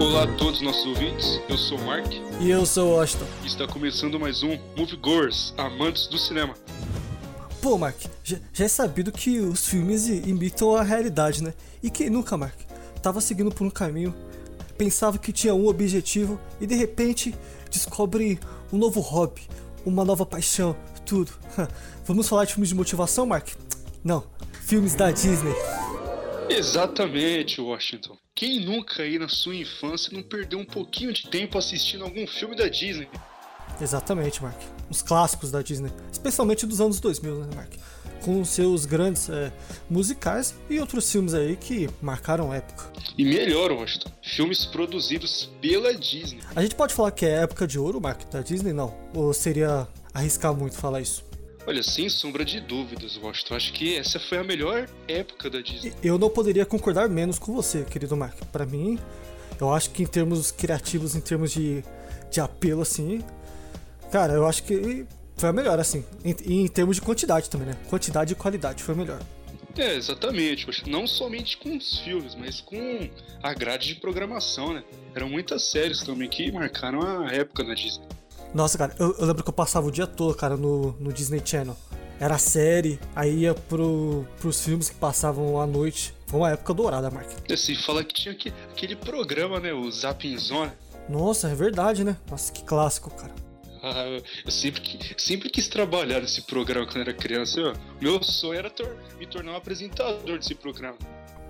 Olá a todos nossos ouvintes, eu sou o Mark E eu sou o Washington. e está começando mais um Moviegoers, amantes do cinema. Pô, Mark, já, já é sabido que os filmes imitam a realidade, né? E quem nunca, Mark, tava seguindo por um caminho, pensava que tinha um objetivo e de repente descobre um novo hobby, uma nova paixão, tudo. Vamos falar de filmes de motivação, Mark? Não, filmes da Disney. Exatamente, Washington. Quem nunca aí na sua infância não perdeu um pouquinho de tempo assistindo algum filme da Disney? Exatamente, Mark. Os clássicos da Disney, especialmente dos anos 2000, né, Mark? Com seus grandes é, musicais e outros filmes aí que marcaram época. E melhor, Washington, filmes produzidos pela Disney. A gente pode falar que é época de ouro, Mark, da Disney? Não. Ou seria arriscar muito falar isso? Olha, sem sombra de dúvidas, Washington, acho que essa foi a melhor época da Disney. Eu não poderia concordar menos com você, querido Mark. Pra mim, eu acho que em termos criativos, em termos de, de apelo, assim, cara, eu acho que foi a melhor, assim. Em- E em, termos de quantidade também, né? Quantidade e qualidade foi melhor. É, exatamente, não somente com os filmes, mas com a grade de programação, né? Eram muitas séries também que marcaram a época da Disney. Nossa, cara, eu, eu lembro que eu passava o dia todo, cara, no, no Disney Channel. Era série, aí ia pro, pros filmes que passavam à noite. Foi uma época dourada, Mark. Assim, fala que tinha que- aquele programa, né? O Zapping Zone. Nossa, é verdade, né? Nossa, que clássico, cara. Ah, eu sempre, sempre quis trabalhar nesse programa quando era criança. Meu sonho era tor- me tornar um apresentador desse programa.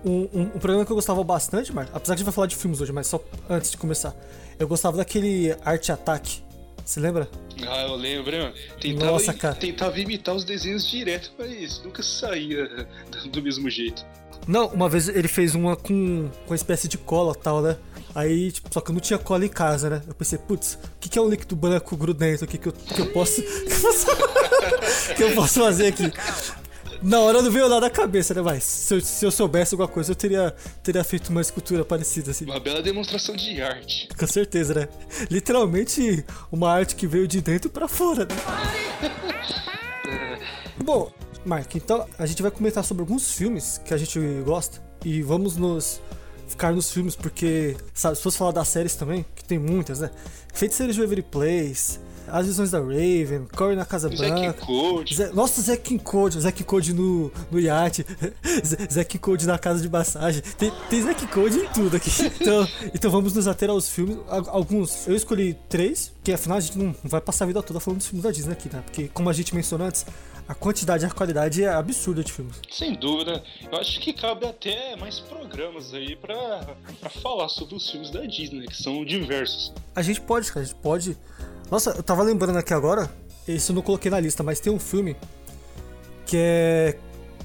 Um, um, um programa que eu gostava bastante, Mark, apesar que a gente vai falar de filmes hoje, mas só antes de começar. Eu gostava daquele Arte Ataque. Você lembra? Ah, eu lembro, hein, mano? Tentava, Nossa, cara. tentava imitar os desenhos direto, mas nunca saía do mesmo jeito. Não, uma vez ele fez uma com, com uma espécie de cola tal, né? Aí, tipo, só que eu não tinha cola em casa, né? Eu pensei, putz, o que, que é um líquido branco grudento aqui que eu, que eu posso- que eu posso fazer aqui? Na hora não veio nada na cabeça, né? Mas se eu, se eu soubesse alguma coisa, eu teria, teria feito uma escultura parecida assim. Uma bela demonstração de arte. Com certeza, né? Literalmente uma arte que veio de dentro pra fora, né? Bom, Mark, então a gente vai comentar sobre alguns filmes que a gente gosta e vamos nos ficar nos filmes porque, sabe, se fosse falar das séries também, que tem muitas, né? Feiticeiros de Waverly Place, As Visões da Raven, Corre na Casa Zack Branca. Code. Zé- Nossa, Zack Code, Zack Code no, no iate, Zack Code na casa de massagem. Tem, tem Zack Code em tudo aqui. Então, então vamos nos ater aos filmes. Al- Alguns, eu escolhi três, que afinal a gente não vai passar a vida toda falando dos filmes da Disney aqui, né? Porque, como a gente mencionou antes, a quantidade e a qualidade é absurda de filmes. Sem dúvida. Eu acho que cabe até mais programas aí pra, pra falar sobre os filmes da Disney, que são diversos. A gente pode, cara, a gente pode. Nossa, eu tava lembrando aqui agora, esse eu não coloquei na lista, mas tem um filme que é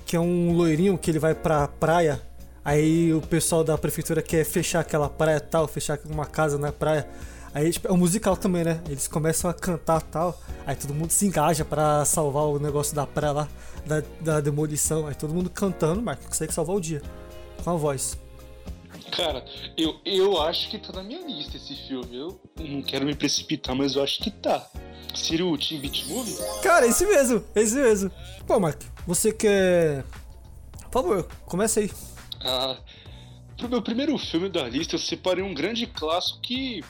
que é um loirinho que ele vai pra praia. Aí o pessoal da prefeitura quer fechar aquela praia tal, fechar uma casa na praia. Aí tipo, é um musical também, né? Eles começam a cantar tal. Aí todo mundo se engaja pra salvar o negócio da praia lá, da, da demolição. Aí todo mundo cantando, mas consegue salvar o dia. Com a voz. Cara, eu, eu acho que tá na minha lista esse filme. Eu não quero me precipitar, mas eu acho que tá. Seria o Teen Beat Movie? Cara, esse mesmo, esse mesmo. Pô, Mark, você quer. Por favor, começa aí. Ah, pro meu primeiro filme da lista, eu separei um grande clássico que,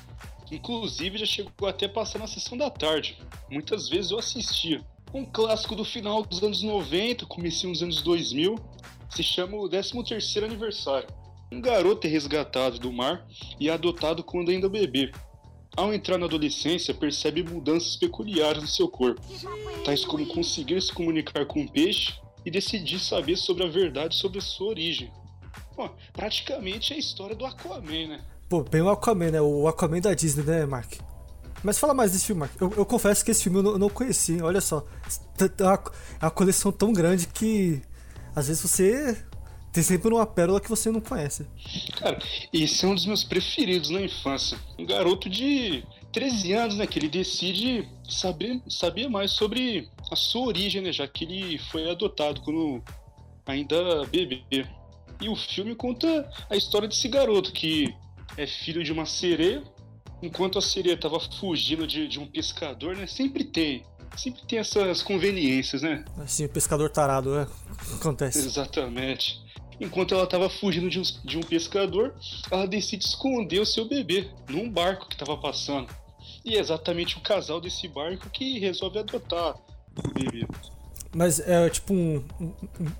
inclusive, já chegou até a passar na sessão da tarde. Muitas vezes eu assistia. Um clássico do final dos anos 90, comecei nos anos 2000, se chama o 13º Aniversário. Um garoto é resgatado do mar e é adotado quando ainda bebê. Ao entrar na adolescência, percebe mudanças peculiares no seu corpo, tais como conseguir se comunicar com um peixe e decidir saber sobre a verdade sobre sua origem. Praticamente é a história do Aquaman, né? Pô, bem o Aquaman, né? O Aquaman da Disney, né, Mark? Mas fala mais desse filme, Mark. Eu, eu confesso que esse filme eu não, eu não conheci. Olha só. É é uma coleção tão grande que às vezes você tem sempre uma pérola que você não conhece. Cara, esse é um dos meus preferidos na infância. Um garoto de 13 anos, né? Que ele decide saber, saber mais sobre a sua origem, né? Já que ele foi adotado quando ainda bebê. E o filme conta a história desse garoto que é filho de uma sereia. Enquanto a sereia estava fugindo de, de um pescador, né? Sempre tem. Sempre tem essas conveniências, né? Assim, o pescador tarado, é. Acontece. Exatamente. Enquanto ela estava fugindo de um, de um pescador, ela decide esconder o seu bebê num barco que estava passando. E é exatamente o casal desse barco que resolve adotar o bebê. Mas é tipo um, um,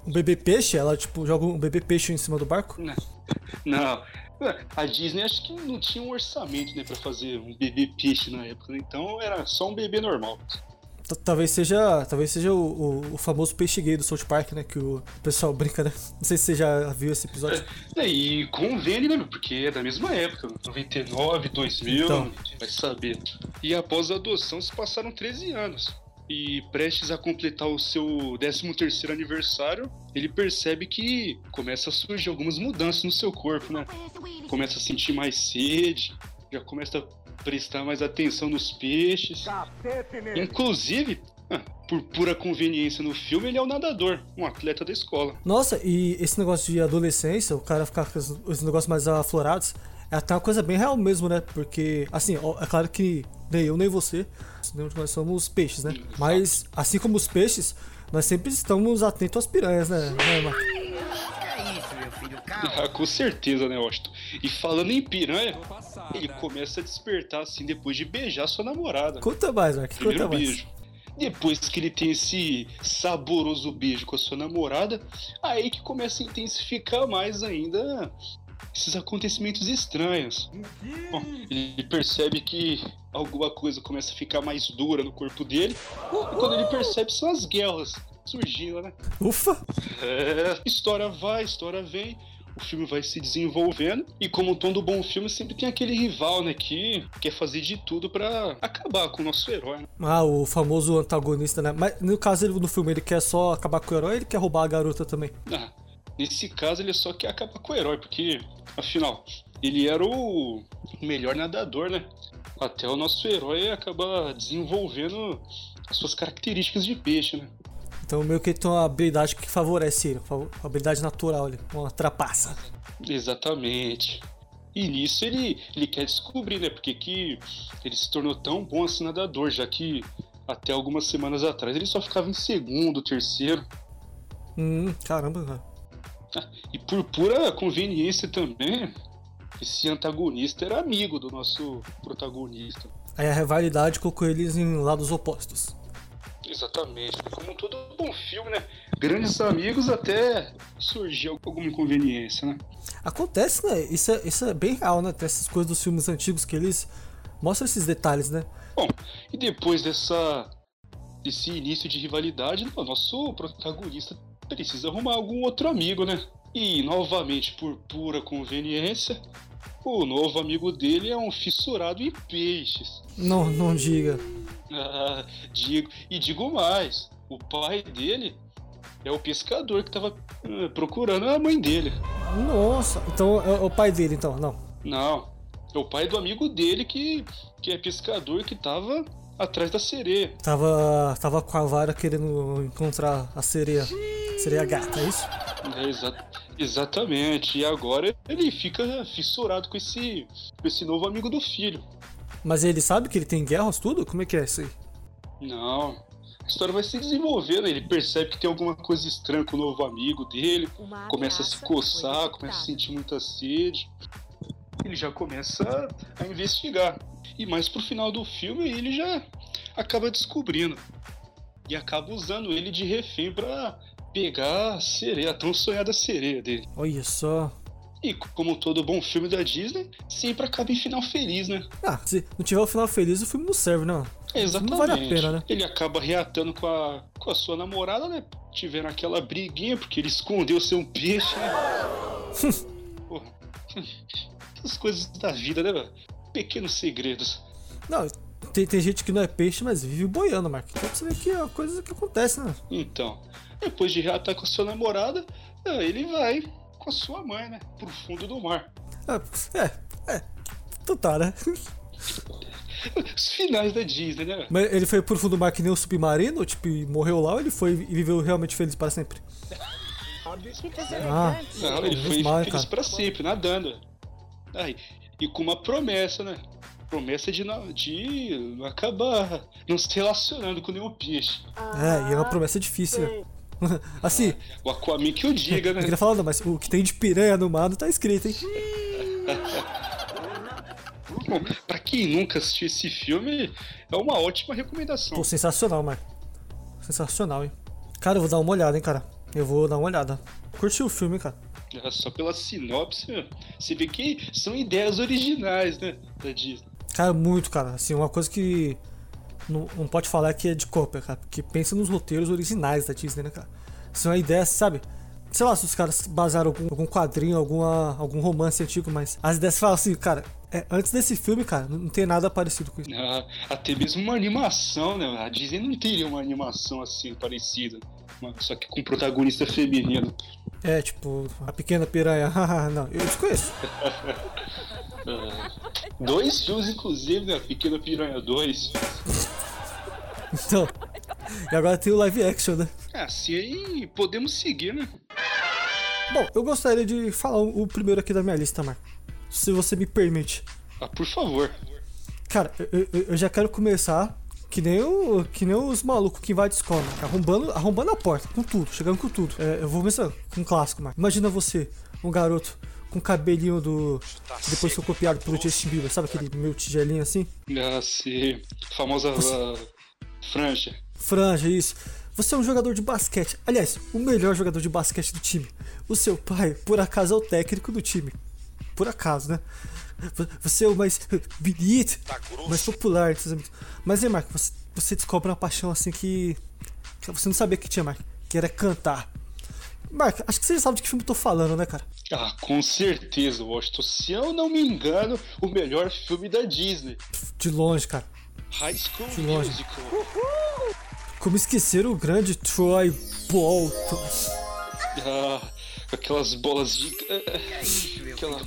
um bebê peixe? Ela tipo joga um bebê peixe em cima do barco? Não. Não. A Disney acho que não tinha um orçamento, né, para fazer um bebê peixe na época, né? então era só um bebê normal. Talvez seja, talvez seja o, o, o, famoso peixe gay do South Park, né? Que o pessoal brinca, né? Não sei se você já viu esse episódio. É, e convém, né? Porque é da mesma época, 99, 2000, então. vai saber. E após a adoção se passaram 13 anos. E prestes a completar o seu 13 terceiro aniversário, ele percebe que começa a surgir algumas mudanças no seu corpo, né? Começa a sentir mais sede, já começa a prestar mais atenção nos peixes. Inclusive, ah, por pura conveniência no filme, ele é o nadador, um atleta da escola. Nossa, e esse negócio de adolescência, o cara ficar com os negócios mais aflorados, é até uma coisa bem real mesmo, né? Porque, assim, é claro que nem eu nem você, nós somos peixes, né? Mas, assim como os peixes, nós sempre estamos atentos às piranhas, né, né Marcos? Ah, com certeza, né, Washington? E falando em piranha, ele começa a despertar assim depois de beijar sua namorada. Conta mais, Mark. Primeiro conta beijo. Mais. Depois que ele tem esse saboroso beijo com a sua namorada, aí que começa a intensificar mais ainda esses acontecimentos estranhos. Bom, ele percebe que alguma coisa começa a ficar mais dura no corpo dele. E quando ele percebe, são as guerras surgindo, né? Ufa! É, história vai, história vem o filme vai se desenvolvendo e como todo bom filme sempre tem aquele rival, né, que quer fazer de tudo para acabar com o nosso herói. Né? Ah, o famoso antagonista, né? Mas no caso ele no filme ele quer só acabar com o herói, ou ele quer roubar a garota também. Ah, nesse caso ele só quer acabar com o herói, porque afinal ele era o melhor nadador, né? Até o nosso herói acaba desenvolvendo as suas características de peixe, né? Então meio que tem uma habilidade que favorece ele, uma habilidade natural ali, uma trapaça. Exatamente. E nisso ele, ele quer descobrir, né? Porque que ele se tornou tão bom assim nadador, já que até algumas semanas atrás ele só ficava em segundo, terceiro. Hum, caramba, cara. Ah, e por pura conveniência também, esse antagonista era amigo do nosso protagonista. Aí a rivalidade colocou eles em lados opostos. Exatamente. Como todo bom filme, né? Grandes amigos até surgiu alguma inconveniência, né? Acontece, né? Isso é, isso é bem real, né? Tem essas coisas dos filmes antigos que eles mostram esses detalhes, né? Bom, e depois dessa desse início de rivalidade, o nosso protagonista precisa arrumar algum outro amigo, né? E novamente, por pura conveniência, o novo amigo dele é um fissurado em peixes. Não, não diga. Ah, digo, e digo mais, o pai dele é o pescador que tava uh, procurando a mãe dele. Nossa, então é o pai dele, então, não? Não, é o pai do amigo dele que, que é pescador que tava atrás da sereia. Tava, tava com a vara querendo encontrar a sereia. Sereia gata, é isso? É, exa exatamente. E agora ele fica fissurado com esse, com esse novo amigo do filho. Mas ele sabe que ele tem guerras, tudo? Como é que é isso aí? Não. A história vai se desenvolvendo, ele percebe que tem alguma coisa estranha com o novo amigo dele, começa a se coçar, começa a sentir muita sede. Ele já começa a investigar. E mais pro final do filme ele já acaba descobrindo. E acaba usando ele de refém para pegar a sereia, a tão sonhada sereia dele. Olha só. E como todo bom filme da Disney, sempre acaba em final feliz, né? Ah, se não tiver o final feliz, o filme não serve, não. Exatamente. Não vale a pena, né? Ele acaba reatando com a, com a sua namorada, né? Tiveram aquela briguinha, porque ele escondeu ser um peixe, né? Essas coisas da vida, né, velho? Pequenos segredos. Não, tem, tem gente que não é peixe, mas vive boiando, Mark. Então você vê que é coisa que acontece, né? Então, depois de reatar com a sua namorada, ele vai com a sua mãe, né? Pro fundo do mar. É, é. é. Então tá, né? Os finais da Disney, né? Mas ele foi pro fundo do mar que nem o submarino? Tipo, morreu lá ou ele foi e viveu realmente feliz para sempre? Ah, não, ele foi mal, feliz para sempre, nadando. Aí, e com uma promessa, né? Promessa de não, de não acabar não se relacionando com nenhum peixe. É, e é uma promessa difícil, né? assim. O Aquaman que eu diga, né? Eu queria falar, não, mas o que tem de piranha no mar não tá escrito, hein? Bom, pra quem nunca assistiu esse filme, é uma ótima recomendação. Pô, sensacional, Marco. Sensacional, hein? Cara, eu vou dar uma olhada, hein, cara. Eu vou dar uma olhada. Curti o filme, cara. É, Só pela sinopse, você vê que são ideias originais, né? Da Disney. Cara, muito, cara. Assim, uma coisa que não, não pode falar que é de cópia, cara. Porque pensa nos roteiros originais da Disney, né, cara? São uma ideia, sabe? Sei lá se os caras basaram algum, algum quadrinho, alguma, algum romance antigo, mas as ideias falam assim, cara, é, antes desse filme, cara, não, não tem nada parecido com isso. Ah, até mesmo uma animação, né? A Disney não teria uma animação assim parecida. Só que com protagonista feminino. É, tipo, a pequena piranha. Não, eu desconheço. Ah, dois filmes, inclusive, né? Pequena Piranha 2. Então. E agora tem o live action, né? Ah, se aí podemos seguir, né? Bom, eu gostaria de falar o o primeiro aqui da minha lista, Marco. Se você me permite. Ah, por favor. Cara, eu, eu- eu já quero começar que nem, o, que nem os malucos que invadem escola, né? arrombando, arrombando a porta, com tudo, chegando com tudo. É, eu vou começar com um clássico, Marco. Imagina você, um garoto com cabelinho do. que depois foi copiado pelo Justin Bieber, sabe aquele meu tigelinho assim? Ah, se famosa ah, franja. Franja, isso. Você é um jogador de basquete. Aliás, o melhor jogador de basquete do time. O seu pai, por acaso, é o técnico do time. Por acaso, né? Vo- Você é o mais bonito, mais popular seus amigos. Mas aí, Marco, você, você descobre uma paixão assim que, que você não sabia que tinha, Marco. Que era cantar. Marco, acho que você já sabe de que filme eu tô falando, né, cara? Ah, com certeza, Washington. Se eu não me engano, o melhor filme da Disney. De longe, cara. High School Que longe. Musical. Como esquecer o grande Troy Bolton. Ah, aquelas bolas de. ah, Aquela,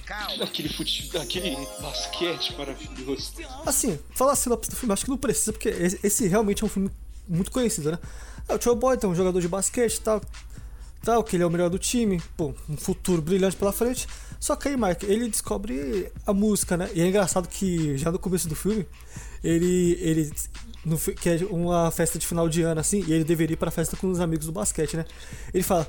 aquele futebol, aquele basquete maravilhoso. Assim, falar a sinopse do filme, acho que não precisa, porque esse, esse realmente é um filme muito conhecido, né? É, o Troy Bolton é um jogador de basquete e tal, tal, que ele é o melhor do time, pô, um futuro brilhante pela frente. Só que aí, Mark, ele descobre a música, né? E é engraçado que já no começo do filme, ele. ele no, que é uma festa de final de ano, assim, e ele deveria ir pra festa com os amigos do basquete, né? Ele fala.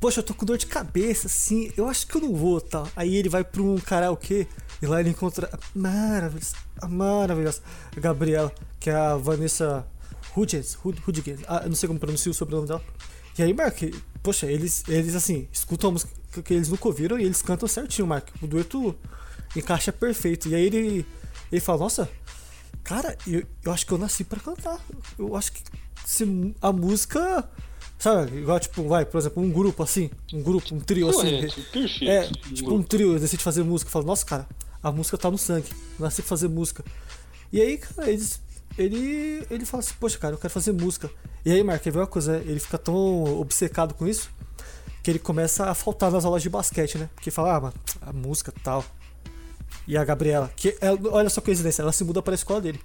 Poxa, eu tô com dor de cabeça, assim, eu acho que eu não vou, tal. Aí ele vai pra um karaokê e lá ele encontra a maravilhosa, a maravilhosa Gabriela, que é a Vanessa Hudgens, Hud- Hudgens, ah, não sei como pronuncia o sobrenome dela. E aí, Mark, poxa, eles, eles assim, escutam a música que eles nunca ouviram e eles cantam certinho, Mark. O dueto encaixa perfeito. E aí ele, ele fala, nossa, cara, eu, eu acho que eu nasci pra cantar. Eu acho que se a música. Sabe, igual tipo, vai, por exemplo, um grupo assim, um grupo, um trio assim. Perfeito. É, tipo um trio decide fazer música, fala, nossa, cara, a música tá no sangue, eu nasci pra fazer música. E aí, cara, eles, ele, ele fala assim, poxa, cara, eu quero fazer música. E aí, Mark, vê uma coisa, ele fica tão obcecado com isso que ele começa a faltar nas aulas de basquete, né? Porque fala, ah, mano, a música tal. E a Gabriela, que ela, olha só a coincidência, ela se muda pra escola dele.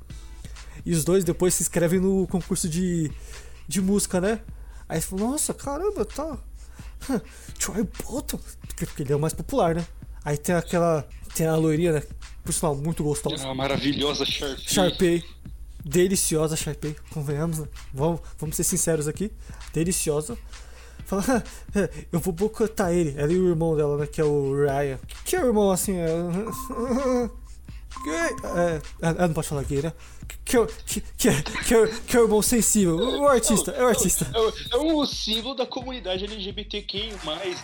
E os dois depois se inscrevem no concurso de, de música, né? Aí você fala, nossa, caramba, tá. Troy Bolton. Porque, porque ele é o mais popular, né? Aí tem aquela. Tem a loirinha, né? Por sinal, muito gostosa. A maravilhosa Sharpie. Sharpay. Deliciosa Sharpay, convenhamos, né? Vamos, vamos ser sinceros aqui. Deliciosa. Fala, eu vou boicotar ele. Ela e o irmão dela, né? Que é o Ryan. Que é o irmão assim. É... Gay. É, ela não pode falar gay, né? Que, é o- que, que, é, que, é, que é o irmão sensível. O artista, é o artista. É, o- é um símbolo da comunidade LGBTQ+,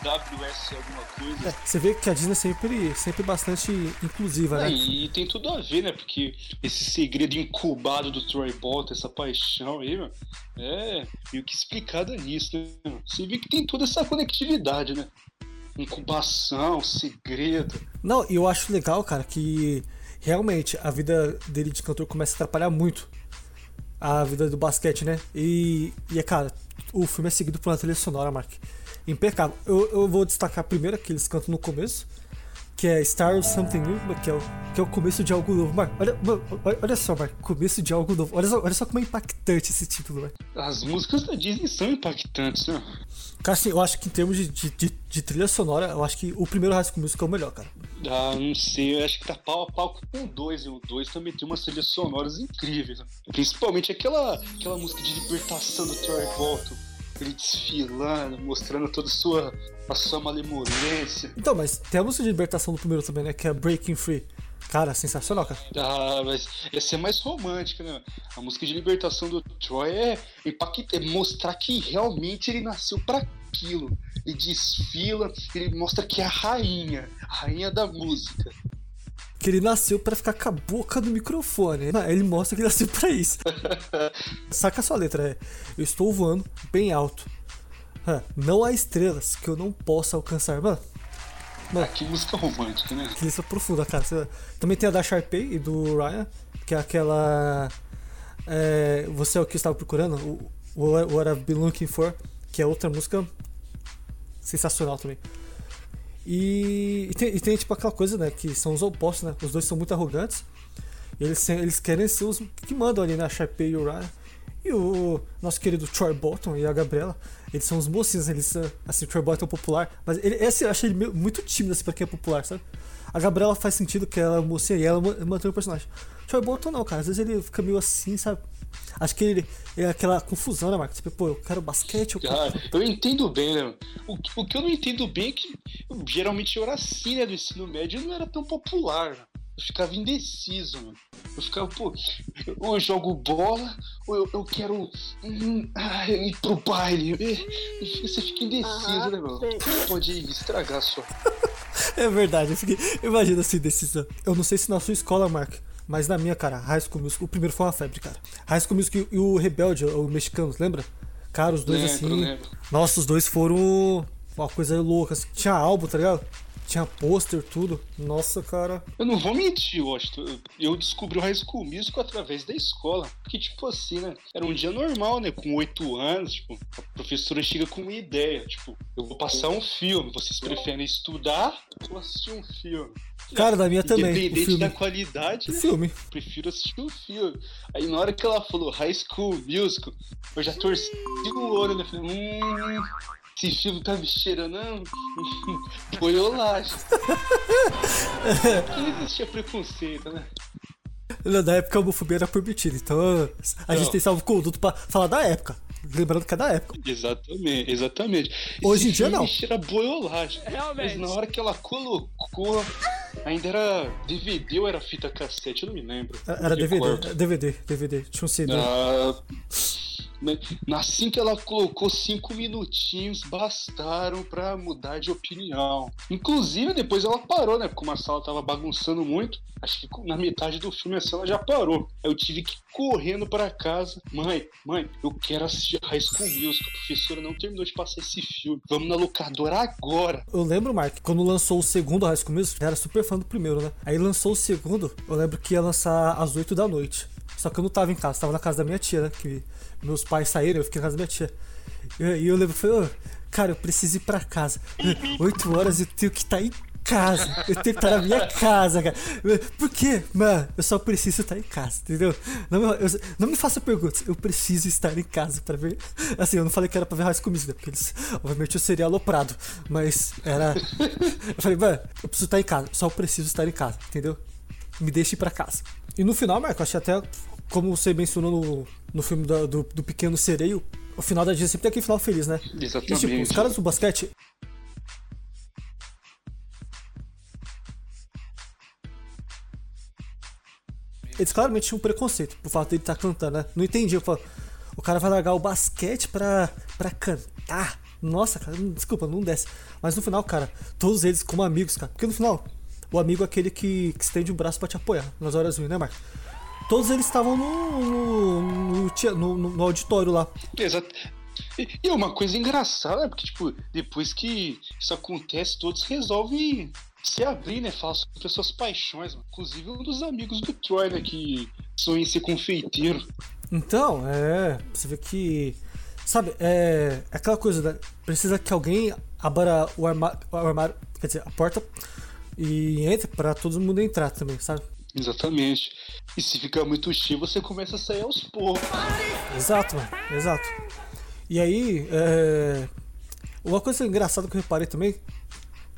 WS alguma coisa. É, você vê que a Disney é sempre, sempre bastante inclusiva, né? É, e tem tudo a ver, né? Porque esse segredo incubado do Troy Bolton, essa paixão aí, é meio que explicada nisso, né? Você vê que tem toda essa conectividade, né? Incubação, segredo. Não, e eu acho legal, cara, que realmente a vida dele de cantor começa a atrapalhar muito a vida do basquete, né? E, e é, cara, o filme é seguido por uma trilha sonora, Mark. Impecável. Eu, eu vou destacar primeiro que eles cantam no começo, que é Star of Something New, que é o, que é o começo de algo novo. Mark, olha, olha, olha só, Mark, começo de algo novo. Olha só, olha só como é impactante esse título, Mark. As músicas da Disney são impactantes, né? Cara, assim, eu acho que em termos de, de, de, de trilha sonora, eu acho que o primeiro High School Musical é o melhor, cara. Ah, não sei, eu acho que tá pau a pau com o 2, e o 2 também tem umas trilhas sonoras incríveis. Principalmente aquela, aquela música de libertação do Troy Bolton. ele desfilando, mostrando toda a sua, a sua malemolência. Então, mas tem a música de libertação do primeiro também, né? Que é Breaking Free. Cara, sensacional, cara. Ah, mas essa é mais romântica, né? A música de libertação do Troy é, impacta, é mostrar que realmente ele nasceu para aquilo. Ele desfila, ele mostra que é a rainha, a rainha da música. Que ele nasceu para ficar com a boca no microfone. Ele mostra que ele nasceu pra isso. Saca a sua letra, é. Eu estou voando bem alto. Não há estrelas que eu não possa alcançar. Mano, Mano, ah, que música romântica, né? Que música profunda, cara. Também tem a da Sharpay e do Ryan, que é aquela. É, Você é o que estava procurando, o What I've Been Looking For, que é outra música sensacional também. E, e, tem, e, tem, tipo aquela coisa, né? Que são os opostos, né? Os dois são muito arrogantes. Eles, eles querem ser os que mandam ali, né? A Sharpay e o Ryan. E o nosso querido Troy Bolton e a Gabriela, eles são os mocinhos, eles são, assim, o Troy Bolton é popular, mas ele, esse eu acho ele muito tímido, assim, pra quem é popular, sabe? A Gabriela faz sentido que ela é mocinha e ela mantém o personagem. Troy Bolton não, cara, às vezes ele fica meio assim, sabe? Acho que ele é aquela confusão, né, Marcos? Tipo, pô, eu quero basquete, eu quero... Ah, eu entendo bem, né? O, o que eu não entendo bem é que geralmente eu era assim, né, do ensino médio, eu não era tão popular, né? Eu ficava indeciso, mano. Eu ficava, pô, ou eu jogo bola, ou eu, eu quero hum, ah, ir pro baile. Você fica indeciso, né, mano? Pode estragar só. é verdade, eu fiquei. Imagina essa indecisão. Eu não sei se na sua escola, Mark, mas na minha, cara, High School Music, o primeiro foi uma febre, cara. High School Music e o Rebelde, o mexicano, lembra? Cara, os dois lembro, assim. Lembro. Nossa, os dois foram uma coisa louca. Assim. Tinha álbum, tá ligado? Tinha pôster, tudo. Nossa, cara. Eu não vou mentir, Washington. Eu descobri o High School Musical através da escola. Porque, tipo assim, né? Era um dia normal, né? Com oito anos, tipo, a professora chega com uma ideia. Tipo, eu vou passar um filme. Vocês preferem estudar ou assistir um filme? Cara, da minha também. Independente da qualidade, né? filme. prefiro assistir um filme. Aí na hora que ela falou High School Musical, eu já torci o olho, né? Falei, hum, esse filme tá me cheirando, não. Boiolagem. não existia preconceito, né? Na época a homofobia era permitida, então a não. gente tem salvo conduto pra falar da época. Lembrando que é da época. Exatamente, exatamente. Hoje Esse em dia não. boiolagem. Realmente. Mas na hora que ela colocou, ainda era DVD ou era fita cassete, eu não me lembro. Era DVD, DVD, DVD, tinha um CD. Ah? Assim que ela colocou cinco minutinhos, bastaram para mudar de opinião. Inclusive, depois ela parou, né? Porque o Marcelo tava bagunçando muito. Acho que na metade do filme assim, ela já parou. Eu tive que ir correndo para casa. Mãe, mãe, eu quero assistir High School Musical. A professora não terminou de passar esse filme. Vamos na locadora agora. Eu lembro, Mark, quando lançou o segundo High School Musical, eu era super fã do primeiro, né? Aí lançou o segundo, eu lembro que ia lançar às 8 da noite. Só que eu não tava em casa, tava na casa da minha tia, né? Que meus pais saíram, eu fiquei na casa da minha tia. E eu, eu lembro, falei, oh, cara, eu preciso ir pra casa. Oito horas eu tenho que estar tá em casa. Eu tenho que estar tá na minha casa, cara. Por quê? Mano, eu só preciso estar em casa, entendeu? Não me, eu, não me faça perguntas. Eu preciso estar em casa pra ver. Assim, eu não falei que era pra ver High School Musical, né? Porque eles, obviamente eu seria aloprado. Mas era. Eu falei, mano, eu preciso estar em casa. Só preciso estar em casa, entendeu? Me deixe ir pra casa. E no final, Marco, achei até como você mencionou no, no filme do, do, do Pequeno Sereio, o final da Disney sempre tem aquele final feliz, né? Exatamente. E, tipo, os caras do basquete. Eles claramente tinham um preconceito por fato dele estar tá cantando, né? Não entendi. Eu falo, o cara vai largar o basquete pra, pra cantar. Nossa, cara, desculpa, não desce. Mas no final, cara, todos eles como amigos, cara. Porque no final, o amigo é aquele que, que estende o braço pra te apoiar nas horas ruins, né, Marcos? Todos eles estavam no no, no, no, no, auditório lá. Exato. E, e uma coisa engraçada, porque, tipo, depois que isso acontece, todos resolvem se abrir, né? Falar sobre suas paixões, mano. Inclusive um dos amigos do Troy, né? Que sonha em ser confeiteiro. Então, é. Você vê que. Sabe, é. é aquela coisa, né? Precisa que alguém abra o armário, o armário quer dizer, a porta e entre para todo mundo entrar também, sabe? Exatamente. E se ficar muito cheio, você começa a sair aos poucos. Exato, mano. Exato. E aí, é... uma coisa engraçada que eu reparei também,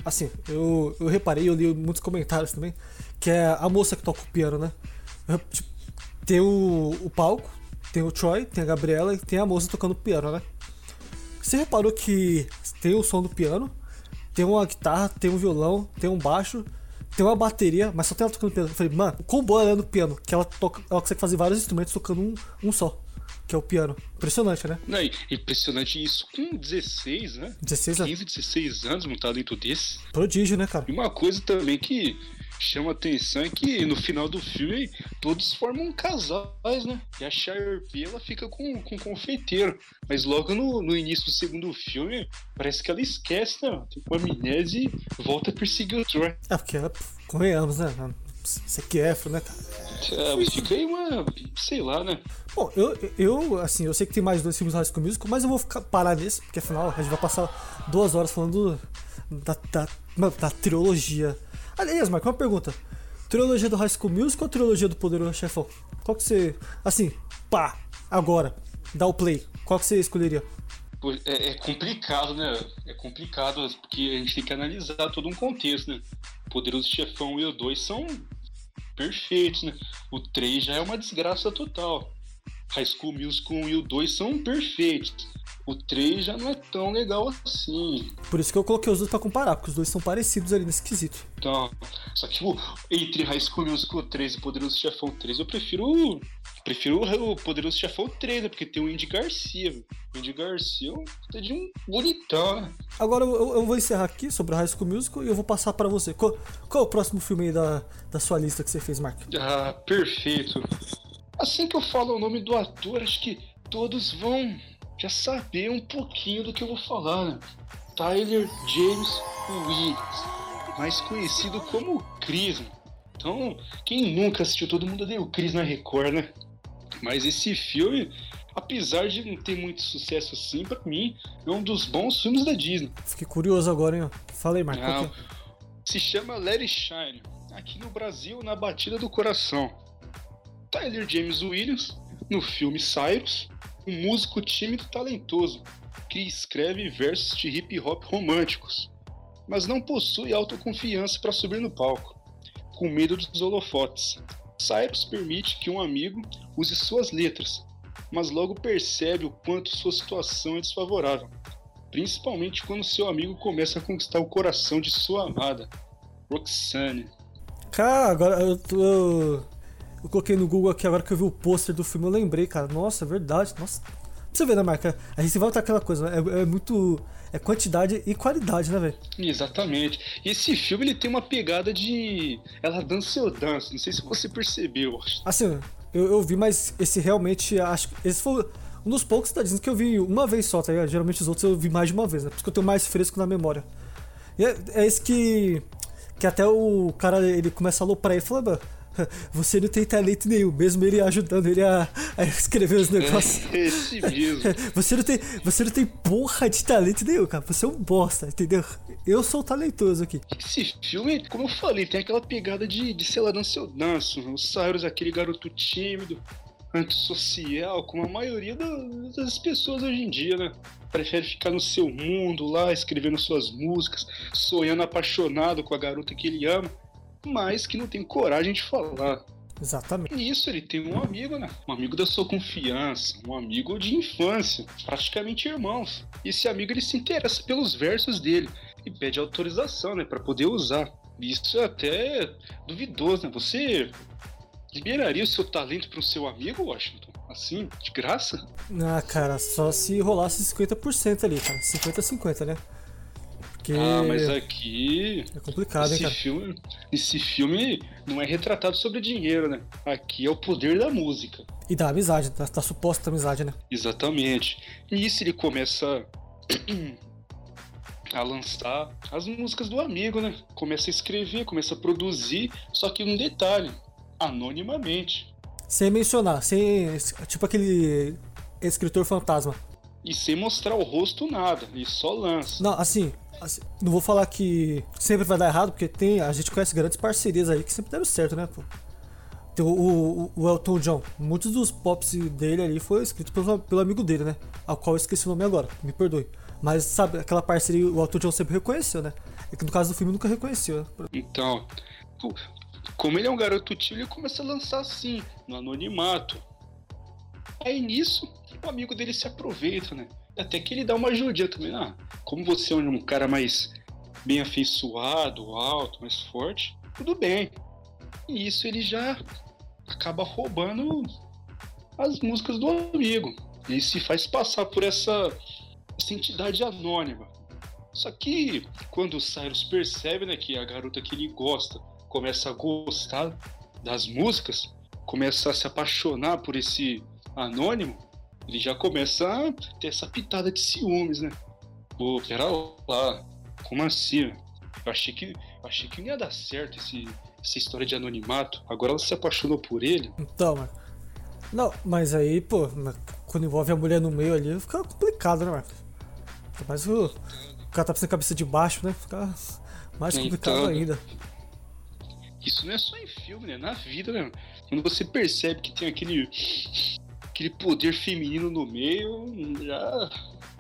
assim, eu, eu reparei, eu li muitos comentários também, que é a moça que toca o piano, né? Tipo, tem o, o palco, tem o Troy, tem a Gabriela e tem a moça tocando piano, né? Você reparou que tem o som do piano, tem uma guitarra, tem um violão, tem um baixo, tem uma bateria, mas só tem ela tocando piano. Eu falei, mano, quão boa ela é no piano, que ela toca, ela consegue fazer vários instrumentos tocando um, um só. Que é o piano. Impressionante, né? Não, impressionante isso com 16, né? 16 anos. 15, 16 anos, um talento desse. Prodígio, né, cara? E uma coisa também que chama atenção é que no final do filme todos formam casais, né? E a Sharpie ela fica com, com o confeiteiro. Mas logo no, no início do segundo filme, parece que ela esquece, né? Tem uma amnésia e volta a perseguir o Troy. É, porque ela, convenhamos, né? Você que é, né, cara? É, fica aí uma. sei lá, né? Bom, eu, eu, assim, eu sei que tem mais dois filmes High School Musical, mas eu vou ficar, parar nesse, porque afinal a gente vai passar duas horas falando da, da, da trilogia Aliás, Marco, uma pergunta. Trilogia do High School Musical ou trilogia do Poderoso Chefão? Qual que você. Assim, pá, agora, dá o play. Qual que você escolheria? É, é, complicado, né? É complicado, porque a gente tem que analisar todo um contexto, né? Poderoso Chefão e o 2 são perfeitos, né? O 3 já é uma desgraça total. High School Musical 1 e o 2 são perfeitos. O 3 já não é tão legal assim. Por isso que eu coloquei os dois pra comparar, porque os dois são parecidos ali nesse quesito. Então, só que, tipo, entre High School Musical 3 e Poderoso Chefão 3, eu prefiro prefiro o Poderoso Chefão 3, né? Porque tem o Andy Garcia. O Andy Garcia é de um bonitão, né? Agora eu, eu, vou encerrar aqui sobre o High School Musical e eu vou passar para você. Qual, qual é o próximo filme aí da, da sua lista que você fez, Mark? Ah, perfeito. Assim que eu falo o nome do ator, acho que todos vão já saber um pouquinho do que eu vou falar, né? Tyler James Williams, mais conhecido como Chris. Então, quem nunca assistiu Todo Mundo Odeia o Chris na Record, né? Mas esse filme, apesar de não ter muito sucesso assim, para mim, é um dos bons filmes da Disney. Fiquei curioso agora, hein? Falei, Marco. Não, se chama Let It Shine. Aqui no Brasil, na batida do coração. Tyler James Williams, no filme Cyrus, um músico tímido e talentoso que escreve versos de hip hop românticos, mas não possui autoconfiança para subir no palco, com medo dos holofotes. Cyrus permite que um amigo use suas letras, mas logo percebe o quanto sua situação é desfavorável, principalmente quando seu amigo começa a conquistar o coração de sua amada, Roxane. Cara, agora eu tô coloquei no Google aqui agora que eu vi o pôster do filme, eu lembrei, cara. Nossa, é verdade. Nossa. Pra você ver, né, marca? A gente volta aquela coisa, né? É, é, muito. É quantidade e qualidade, né, velho? Exatamente. Esse filme ele tem uma pegada de. Ela dança ou dança. Não sei se você percebeu. Assim, eu, eu vi, mas esse realmente. Acho esse foi um dos poucos da Disney que eu vi uma vez só, tá ligado? Geralmente os outros eu vi mais de uma vez, né? Por isso que eu tenho mais fresco na memória. E é, é esse que. Que até o cara ele começa a aloprar e fala, você não tem talento nenhum, mesmo ele ajudando ele a, a escrever os negócios. É esse mesmo. Você não, tem, você não tem porra de talento nenhum, cara. Você é um bosta, entendeu? Eu sou talentoso aqui. Esse filme, como eu falei, tem aquela pegada de, de sei lá, dança eu danço. O Cyrus, aquele garoto tímido, antissocial, como a maioria das pessoas hoje em dia, né? Prefere ficar no seu mundo lá, escrevendo suas músicas, sonhando apaixonado com a garota que ele ama mas que não tem coragem de falar. Exatamente. E isso, ele tem um amigo, né? Um amigo da sua confiança, um amigo de infância, praticamente irmãos. E esse amigo ele se interessa pelos versos dele e pede autorização, né, para poder usar. Isso é até duvidoso, né? Você liberaria o seu talento para o seu amigo, Washington? Assim, de graça? Ah, cara, só se rolasse 50% ali, cara. 50-50, né? Porque. Ah, mas aqui. É complicado, esse hein, cara? Filme, esse filme não é retratado sobre dinheiro, né? Aqui é o poder da música. E da amizade, da, da suposta amizade, né? Exatamente. E nisso ele começa a lançar as músicas do amigo, né? Começa a escrever, começa a produzir, só que um detalhe, anonimamente. Sem mencionar, sem. Tipo aquele escritor fantasma. E sem mostrar o rosto nada, ele só lança. Não, assim, Assim, não vou falar que sempre vai dar errado, porque tem, a gente conhece grandes parcerias aí que sempre deram certo, né, pô? Tem o, o, o, Elton John, muitos dos pops dele ali foi escrito pelo, pelo amigo dele, né? Ao qual eu esqueci o nome agora, me perdoe. Mas sabe, aquela parceria o Elton John sempre reconheceu, né? É que no caso do filme nunca reconheceu. Né? Então, como ele é um garoto tio, ele começa a lançar assim, no anonimato. Aí nisso, o amigo dele se aproveita, né? Até que ele dá uma ajudinha também. Ah, como você é um cara mais bem afeiçoado, alto, mais forte, tudo bem. E isso ele já acaba roubando as músicas do amigo. Ele se faz passar por essa, essa entidade anônima. Só que quando o Cyrus percebe né, que a garota que ele gosta começa a gostar das músicas, começa a se apaixonar por esse anônimo, ele já começa a ter essa pitada de ciúmes, né? Pô, pera lá, como assim? Eu achei que, achei que não ia dar certo esse, essa história de anonimato. Agora ela se apaixonou por ele. Então, mano. Não, mas aí, pô, quando envolve a mulher no meio ali, fica complicado, né, Marcos? Mas o, o cara tá sem cabeça de baixo, né? Fica mais complicado então, ainda. Isso não é só em filme, né? Na vida, né? Quando você percebe que tem aquele. Aquele poder feminino no meio, já.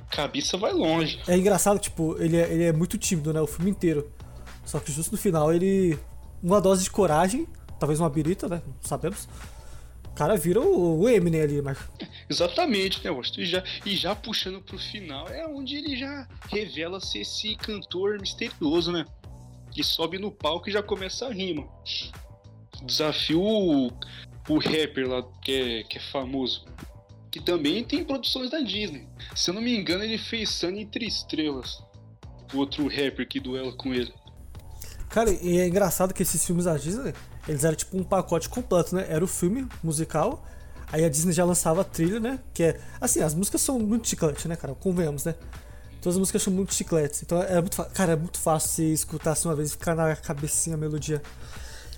Cabeça vai longe. É engraçado, tipo, ele é, ele é muito tímido, né? O filme inteiro. Só que justo no final ele. Uma dose de coragem, talvez uma birita, né? Não sabemos. O cara vira o, o Eminem ali, mas. Exatamente, né, Washington? E já, e já puxando pro final, é onde ele já revela ser esse cantor misterioso, né? Que sobe no palco e já começa a rima. Desafio o, rapper lá, que é, que é famoso. Que também tem produções da Disney. Se eu não me engano, ele fez Sunny Entre Estrelas. O outro rapper que duela com ele. Cara, e é engraçado que esses filmes da Disney, eles eram tipo um pacote completo, né? Era o filme musical, aí a Disney já lançava a trilha, né? Que é. Assim, as músicas são muito chiclete, né, cara? Convenhamos, né? Todas as músicas são muito chicletes. Então é muito Cara, é muito fácil você escutar assim uma vez e ficar na cabecinha a melodia.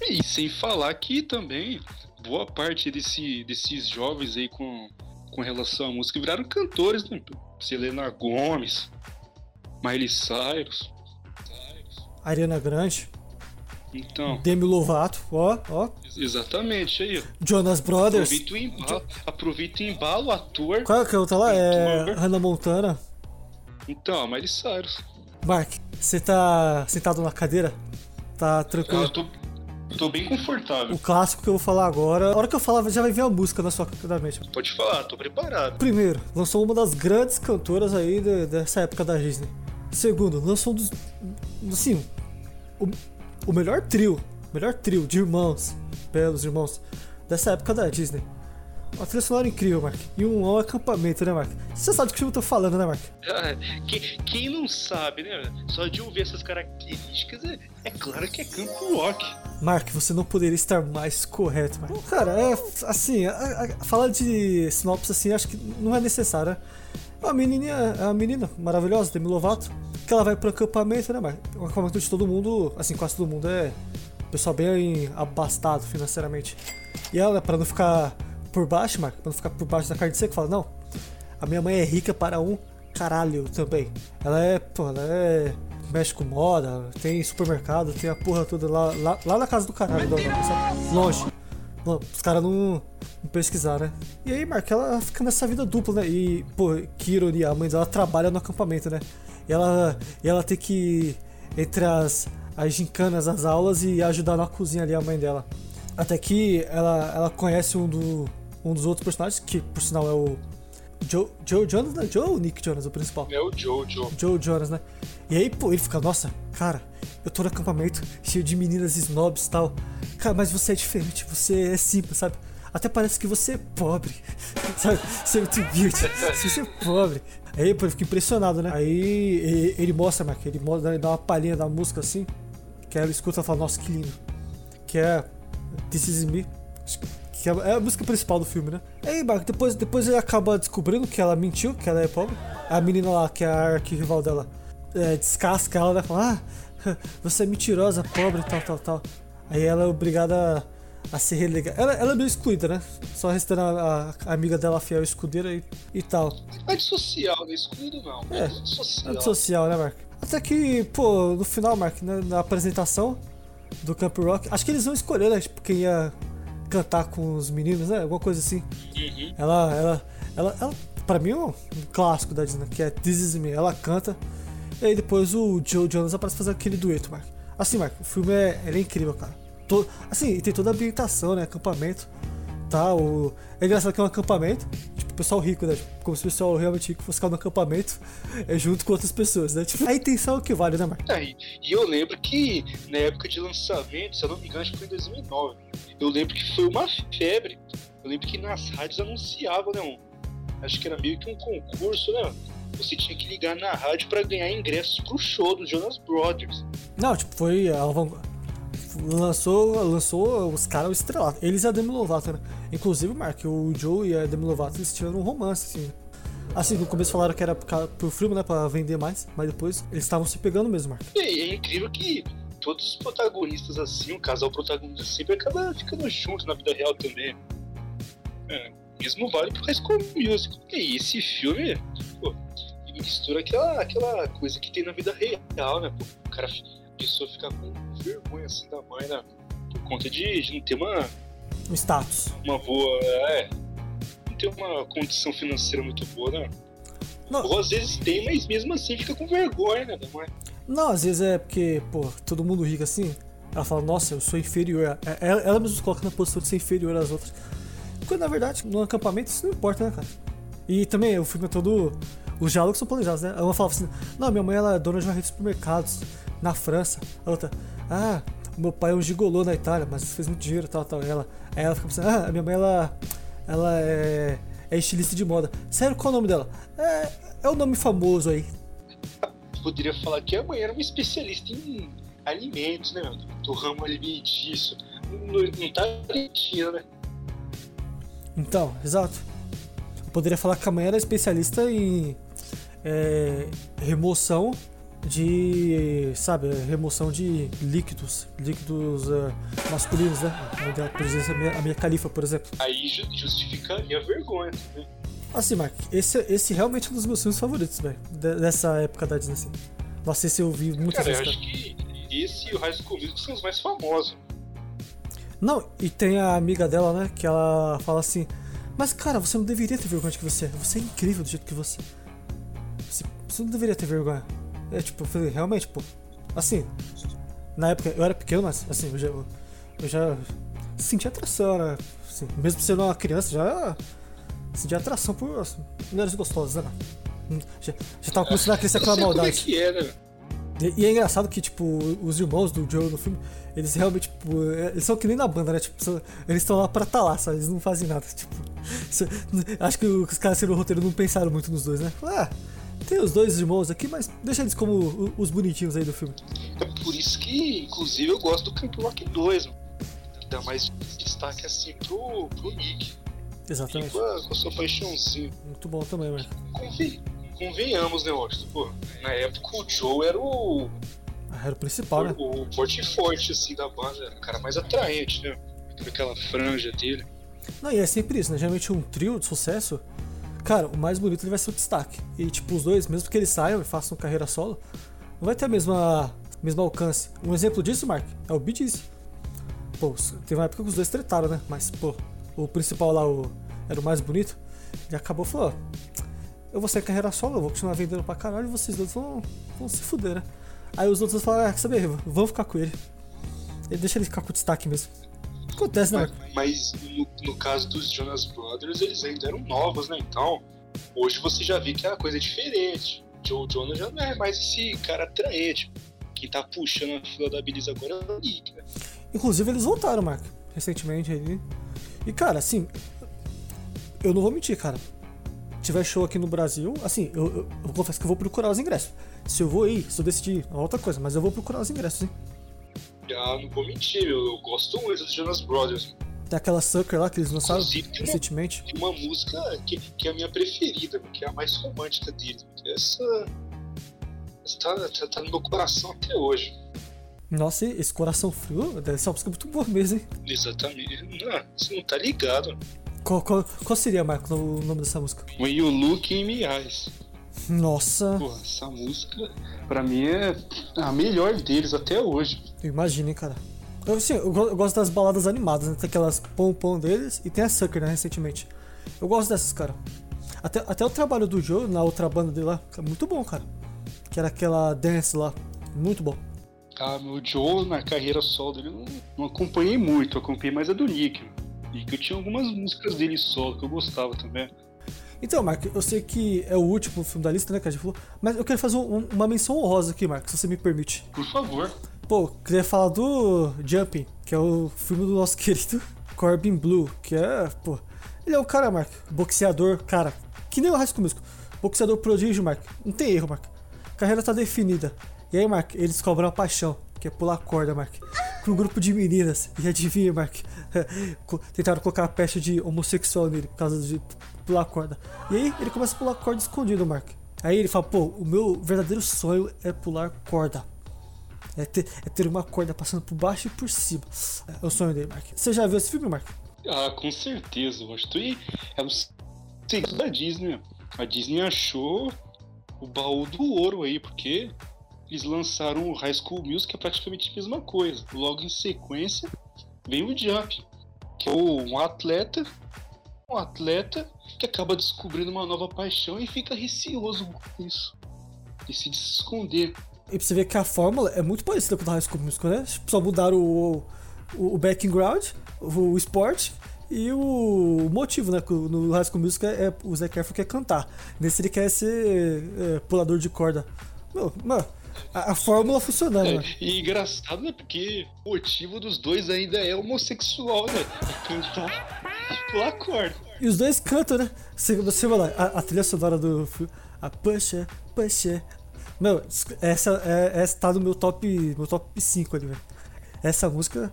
E sem falar que também boa parte desse, desses jovens aí com, com relação à música viraram cantores, né? Selena Gomes, Miley Cyrus. Ariana Grande. Então. Demi Lovato, ó, ó. Exatamente, aí. Jonas Brothers. Aproveita o embalo, aproveita o embalo ator. Qual é que outra lá? É Hannah Montana. Então, Miley Cyrus. Mark, você tá sentado na cadeira? Tá tranquilo? Ah, eu tô, tô bem confortável. O clássico que eu vou falar agora. A hora que eu falar, já vai vir a música na sua mente. Pode falar, tô preparado. Primeiro, lançou uma das grandes cantoras aí dessa época da Disney. Segundo, lançou um dos. Assim, o, o melhor trio, melhor trio de irmãos, belos irmãos, dessa época da Disney. Uma trilha sonora incrível, Mark. E um, um acampamento, né, Mark? Você sabe do que eu tô falando, né, Mark? Ah, quem, quem, não sabe, né? Só de ouvir essas características, é, é claro que é campo rock. Mark, você não poderia estar mais correto, Mark. Cara, é assim, a, a, falar de sinopse assim, acho que não é necessário, né? Menininha, é uma menina maravilhosa, Demi Lovato, que ela vai pro acampamento, né, Mark? O acampamento de todo mundo, assim, quase todo mundo é pessoal bem abastado financeiramente. E ela, para não ficar por baixo, Mark, pra não ficar por baixo da carne seca, fala, não, a minha mãe é rica para um caralho também. Ela é, pô, ela é. mexe com moda, tem supermercado, tem a porra toda lá, lá, lá na casa do caralho, longe. Os caras não, não pesquisaram, né? E aí, Mark, ela fica nessa vida dupla, né? E, pô, que ironia, a mãe dela trabalha no acampamento, né? E ela, e ela tem que, entre as, as gincanas, as aulas e ajudar na cozinha ali a mãe dela. Até que ela, ela conhece um, do, um dos outros personagens, que por sinal é o Joe, Joe Jonas, né? Joe ou Nick Jonas, o principal? É o Joe, Joe. Joe Jonas, né? E aí, pô, ele fica, nossa, cara, eu tô no acampamento cheio de meninas snobs e tal. Cara, mas você é diferente, você é simples, sabe? Até parece que você é pobre, sabe? Você é muito beauty, você é pobre. Aí, pô, ele fica impressionado, né? Aí ele mostra, Mark, ele mostra, ele dá uma palhinha da música assim, que ela escuta e fala, nossa, que lindo. Que é This Is Me que é, é a música principal do filme, né? E aí, Marco, depois, depois ele acaba descobrindo que ela mentiu, que ela é pobre. A menina lá, que é a arquirrival dela, é, descasca ela, né? Fala, ah, você é mentirosa, pobre, tal, tal, tal. Aí ela é obrigada a, a se relegar. Ela, ela é meio excluída, né? Só restando a, a, amiga dela fiel escudeira e, e tal. Antissocial, né? Excluído não. É, antissocial. Antissocial, né, Mark? Até que, pô, no final, Mark, né, na apresentação do Camp Rock, acho que eles vão escolher, né? Tipo, quem ia cantar com os meninos, né? Alguma coisa assim. Uhum. Ela, ela, ela, ela, pra mim é um, clássico da Disney, que é This Is Me. Ela canta, e aí depois o Joe Jonas aparece fazer aquele dueto, Mark. Assim, Mark, o filme é, é incrível, cara. Todo, assim, tem toda a ambientação, né? Acampamento. Lutar. O... É engraçado que é um acampamento, tipo, pessoal rico, né? Tipo, como se o pessoal realmente rico fosse ficar no acampamento é, junto com outras pessoas, né? Tipo, a intenção é o que vale, né, Marco? É, e eu lembro que na época de lançamento, se eu não me engano, acho que foi em 2009, eu lembro que foi uma febre. Eu lembro que nas rádios anunciavam, né? Um, acho que era meio que um concurso, né? Você tinha que ligar na rádio para ganhar ingressos pro show dos Jonas Brothers. Não, tipo, foi. Lançou, lançou os caras estrelados. Eles e a Demi Lovato, né? Inclusive, Mark, o Joe e a Demi Lovato eles tiveram um romance, assim. Assim, no começo falaram que era pro filme, né? Pra vender mais, mas depois eles estavam se pegando mesmo, Mark. E é incrível que todos os protagonistas, assim, o casal protagonista sempre acaba ficando junto na vida real também. É, mesmo vale pro High School Music. E esse filme, pô, mistura aquela, aquela coisa que tem na vida real, né? Pô, o cara, pessoa ficar com vergonha assim da mãe, né? Por conta de, de não ter uma. Um status. Uma boa. É. Não ter uma condição financeira muito boa, né? Não. Ou às vezes tem, mas mesmo assim fica com vergonha, né, da mãe. Não, às vezes é porque, pô, todo mundo rico assim. Ela fala, nossa, eu sou inferior. Ela, ela mesmo se coloca na posição de ser inferior às outras. Quando na verdade, no acampamento isso não importa, né, cara? E também o filme é todo. Os diálogos são planejados, né? Uma falava assim: Não, minha mãe ela é dona de uma rede de supermercados na França. A outra, ah, meu pai é um gigolô na Itália, mas fez muito dinheiro tal, tal. Ela, aí ela fica pensando: Ah, minha mãe ela, ela é, é estilista de moda. Sério, qual é o nome dela? É, é o nome famoso aí. Poderia falar que a mãe era uma especialista em alimentos, né, Do ramo alimentício. Não, não tá mentira, né? Então, exato. Eu poderia falar que a mãe era especialista em é, remoção de, sabe, remoção de líquidos, líquidos uh, masculinos, né? Por exemplo, a minha, a minha califa, por exemplo. Aí justifica a vergonha, né? Assim, Mark, esse, esse realmente é um dos meus filmes favoritos, velho, dessa época da Disney, assim. Nossa, esse eu vi muitas vezes. Cara, eu acho que esse e o High School Musical são os mais famosos. Não, e tem a amiga dela, né, que ela fala assim, mas cara, você não deveria ter vergonha de que você é, você é incrível do jeito que você é. Você, você não deveria ter vergonha. É tipo, eu falei, realmente, pô. Assim, na época eu era pequeno, mas assim, eu já, eu já senti atração, né? Assim, mesmo sendo uma criança, já senti atração por assim, mulheres gostosas, né? Já, já tava começando a crescer aquela maldade. Como é que é, né? E, e, é engraçado que, tipo, os irmãos do Joe no filme, eles realmente, tipo, é, eles são que nem na banda, né? Tipo, são, eles estão lá pra estar tá sabe? Eles não fazem nada. Tipo, acho que os caras no roteiro não pensaram muito nos dois, né? Ah, tem os dois irmãos aqui, mas deixa eles como os bonitinhos aí do filme. É por isso que, inclusive, eu gosto do Camp Rock 2. Dá mais destaque assim pro, pro Nick. Exatamente. Com a, com a sua paixãozinha. Muito bom também, mano. Convenhamos, né, Washington? Pô, na época o Joe era o. Ah, era o principal, né? O, o forte forte, assim, da banda. Era o cara mais atraente, né? Aquela franja dele. Não, e é sempre isso, né? Geralmente um trio de sucesso cara, o mais bonito ele vai ser o destaque. E tipo, os dois, mesmo que eles saiam e façam carreira solo, não vai ter a mesma mesmo alcance. Um exemplo disso, Mark, é o Bee. Pô, teve uma época que os dois tretaram, né? Mas, pô, o principal lá, o, era o mais bonito, e acabou falou, eu vou sair carreira solo, eu vou continuar vendendo pra caralho e vocês dois vão, vão se fuder, né? Aí os outros falaram, ah, saber, vamos ficar com ele. Ele deixa ele ficar com destaque mesmo. Acontece, né? Mas, no, no, caso dos Jonas Brothers, eles ainda eram novos, né? Então, hoje você já vê que a coisa é diferente. Joe Jonas já não é mais esse cara atraente. Quem tá puxando a fila da Billis agora é o Nick, né? Inclusive, eles voltaram, Marco, recentemente aí. E, cara, assim, eu não vou mentir, cara. Se tiver show aqui no Brasil, assim, eu, eu, eu confesso que eu vou procurar os ingressos. Se eu vou ir, se eu decidir, é outra coisa, mas eu vou procurar os ingressos, hein? Ah, não vou mentir, eu, gosto muito dos Jonas Brothers. Tem aquela Sucker lá que eles lançaram recentemente. Tem uma música que, que é a minha preferida, que é a mais romântica deles. Essa, essa tá, tá, tá, no meu coração até hoje. Nossa, esse coração frio, essa música é muito boa mesmo, hein? Exatamente. Não, você não tá ligado. Qual, qual, qual seria, Marco, o nome dessa música? When You Look in My Eyes. Nossa. Pô, essa música, pra mim, é a melhor deles até hoje. Imagine, cara. Eu, assim, eu, gosto das baladas animadas, né? Tem aquelas pom-pom deles e tem a Sucker, né, recentemente. Eu gosto dessas, cara. Até, até o trabalho do Joe na outra banda dele lá, é muito bom, cara. Que era aquela dance lá. Muito bom. Ah, meu Joe na carreira solo dele não, não acompanhei muito, acompanhei mais a do Nick. E que eu tinha algumas músicas dele solo que eu gostava também. Então, Mark, eu sei que é o último filme da lista, né, que a gente falou, mas eu quero fazer um, uma menção honrosa aqui, Mark, se você me permite. Por favor. Pô, queria falar do Jumping, que é o filme do nosso querido Corbin Blue, que é, pô, ele é um cara, Mark, boxeador, cara, que nem o High School Musical. Boxeador prodígio, Mark, não tem erro, Mark. Carreira tá definida. E aí, Mark, eles descobrem uma paixão, que é pular corda, Mark. Com um grupo de meninas. E adivinha, Mark? Tentaram colocar a peste de homossexual nele por causa de pular corda. E aí ele começa a pular corda escondido, Mark. Aí ele fala, pô, o meu verdadeiro sonho é pular corda. É ter, é ter uma corda passando por baixo e por cima. É o sonho dele, Mark. Você já viu esse filme, Mark? Ah, com certeza. Acho que é o segredo da Disney. A Disney achou o baú do ouro aí, porque eles lançaram o High School Music, que é praticamente a mesma coisa. Logo em sequência, vem o Jump, que é um atleta, um atleta que acaba descobrindo uma nova paixão e fica receoso com isso. Decide se esconder. E pra você ver que a fórmula é muito parecida com o High School Musical, né? Só mudaram o, o, o background, o, o esporte e o motivo, né? No High School Musical é, é o Zac Efron quer cantar. Nesse ele quer ser é, pulador de corda. Meu, mano, a, a, fórmula funcionando. É, né? E engraçado, né? Porque o motivo dos dois ainda é homossexual, né? É cantar e pular corda. E os dois cantam, né? Você, você vai lá, a, a trilha sonora do a Puxa, Puxa, não, essa, é, essa tá no meu top, meu top 5 ali, velho. Essa música.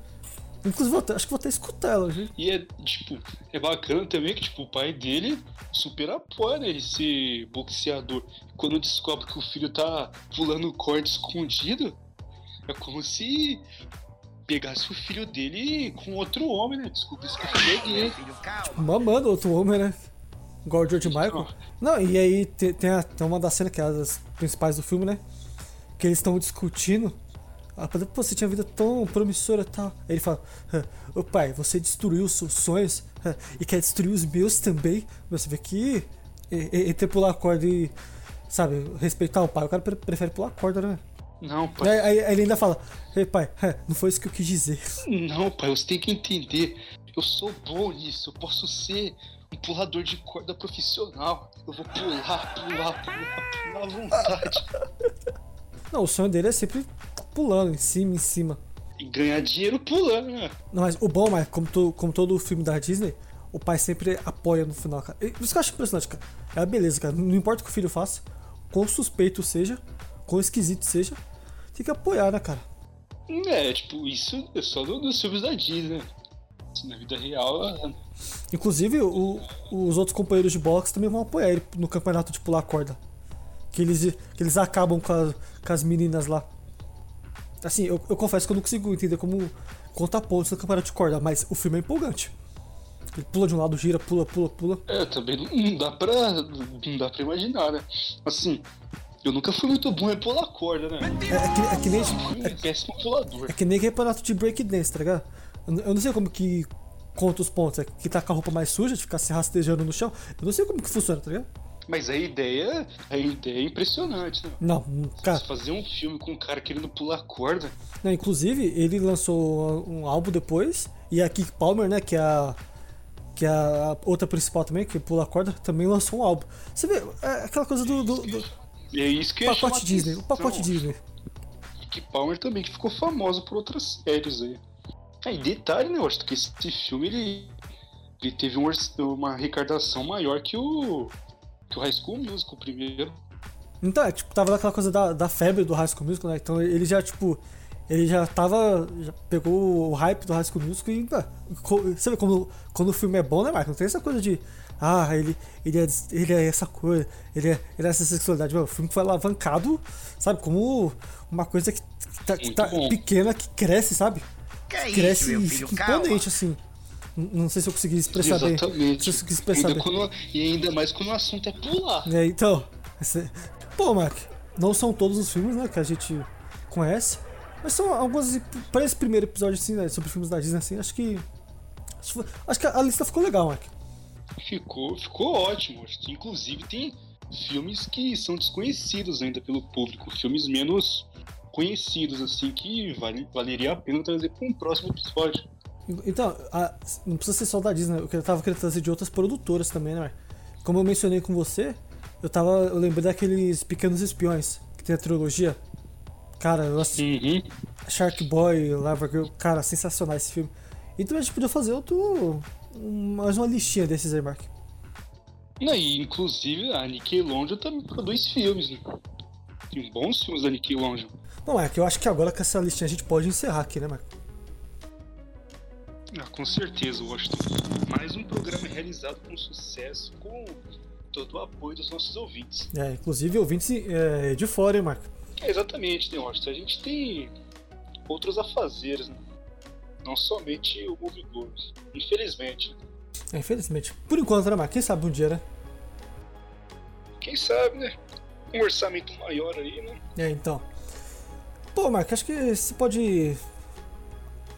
Inclusive, vou até, acho que vou até escutar ela, viu? E é, tipo, é bacana também que, tipo, o pai dele super apoia né, ele ser boxeador. Quando descobre que o filho tá pulando corda escondido, é como se pegasse o filho dele com outro homem, né? Descobrisse que o filho é gay. Tipo, mamando outro homem, né? Igual o George Michael. Não, e aí tem, tem, a, tem uma das cenas que é das principais do filme, né? Que eles estão discutindo. Ah, pô, você tinha vida tão promissora e tal. Aí ele fala: Ô pai, você destruiu os seus sonhos e quer destruir os meus também. Você vê que entre pular a corda e, sabe, respeitar o pai, o cara prefere pular a corda, né? Não, pai. Aí, aí ele ainda fala: Ei, pai, não foi isso que eu quis dizer. Não, pai, você tem que entender. Eu sou bom nisso, eu posso ser um pulador de corda profissional. Eu vou pular, pular, pular, pular à vontade. Não, o sonho dele é sempre pulando em cima, em cima. E ganhar dinheiro pulando, né? Não, mas o bom, mas como, to, como todo filme da Disney, o pai sempre apoia no final, cara. Isso que eu acho impressionante, cara. É a beleza, cara. Não importa o que o filho faça, quão suspeito seja, quão esquisito seja, tem que apoiar, né, cara? É, tipo, isso é só dos filmes da Disney. Na vida real. É Inclusive, o, os outros companheiros de boxe também vão apoiar ele no campeonato de pular corda. Que eles, que eles acabam com, a, com as meninas lá. Assim, eu, eu, confesso que eu não consigo entender como conta pontos no campeonato de corda, mas o filme é empolgante. Ele pula de um lado, gira, pula, pula, pula. É, também não dá pra, não dá pra imaginar, né? Assim, eu nunca fui muito bom em pular corda, né? É, é, que, é que nem. É, péssimo pulador. É que nem campeonato de breakdance, tá ligado? Eu não sei como que conta os pontos. É que tá com a roupa mais suja, de ficar se rastejando no chão. Eu não sei como que funciona, tá ligado? Mas a ideia, a ideia é impressionante, né? Não, cara. Fazer um filme com um cara querendo pular corda. Não, inclusive, ele lançou um álbum depois. E a Kick Palmer, né, que é a. Que é a outra principal também, que pula corda, também lançou um álbum. Você vê, é aquela coisa do. do, do é isso que pacote Disney. O pacote Disney. Kick Palmer também, que ficou famoso por outras séries aí. É, e detalhe, né, eu acho que esse filme ele, ele teve um, uma arrecadação maior que o, que o High School Musical primeiro. Então, é, tipo, tava naquela coisa da, da febre do High School Musical, né? Então ele já, tipo, ele já tava. Já pegou o hype do High School Musical e. Você vê como, quando o filme é bom, né, Marco? Não tem essa coisa de. Ah, ele, ele, é, ele é essa coisa, ele é, ele é essa sexualidade. o filme foi alavancado, sabe? Como uma coisa que, tá, que tá pequena, que cresce, sabe? Que é cresce isso, filho, imponente, assim. Não sei se eu consegui expressar Exatamente. bem. Se eu consegui expressar ainda bem. Quando, e ainda mais quando o assunto é pular. É, então. Esse... Pô, Mark, não são todos os filmes, né, que a gente conhece. Mas são alguns. Para esse primeiro episódio, assim, né, sobre filmes da Disney, assim, acho que. Acho que a lista ficou legal, Mark. Ficou, ficou ótimo. Inclusive, tem filmes que são desconhecidos ainda pelo público. Filmes menos conhecidos, assim, que vale, valeria a pena trazer para um próximo episódio. Então, a- não precisa ser só da Disney, eu tava querendo trazer de outras produtoras também, né? Como eu mencionei com você, eu tava. Eu lembrei daqueles Pequenos Espiões, que tem a trilogia. Cara, eu assisti Uhum. Shark Boy, Lava Girl, cara, sensacional esse filme. Então a gente podia fazer outro. mais uma listinha desses aí, Mark. Não, e, inclusive, a Nickelodeon também produz filmes, né? Tem bons filmes da Nickelodeon. Bom, Mark, eu acho que agora com essa listinha a gente pode encerrar aqui, né, Mark? Ah, com certeza, Washington. Mais um programa realizado com sucesso, com todo o apoio dos nossos ouvintes. É, inclusive ouvintes é, de fora, hein, Mark? É, exatamente, né, Washington? A gente tem outros afazeres, né? Não somente o Movie. Infelizmente. É, infelizmente. Por enquanto, né, Mark? Quem sabe um dia, né? Quem sabe, né? Um orçamento maior aí, né? É, então. Pô, Mark, acho que você pode.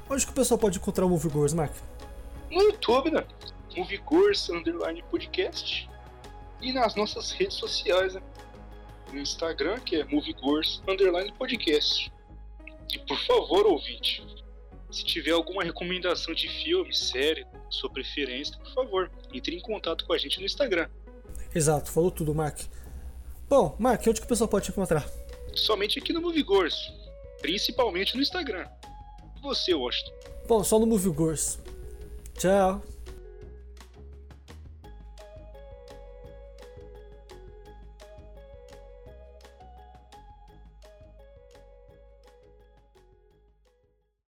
Onde que o pessoal pode encontrar o Movie Goers, Mark? No YouTube, né? Movie Goals Underline Podcast. E nas nossas redes sociais, né? No Instagram, que é Movie Goals Underline Podcast. E por favor, ouvinte, se tiver alguma recomendação de filme, série, sua preferência, por favor, entre em contato com a gente no Instagram. Exato, falou tudo, Mark. Bom, Mark, onde que o pessoal pode te encontrar? Somente aqui no Movie Goals, principalmente no Instagram. E você, Washington? Bom, só no Movie Goers. Tchau.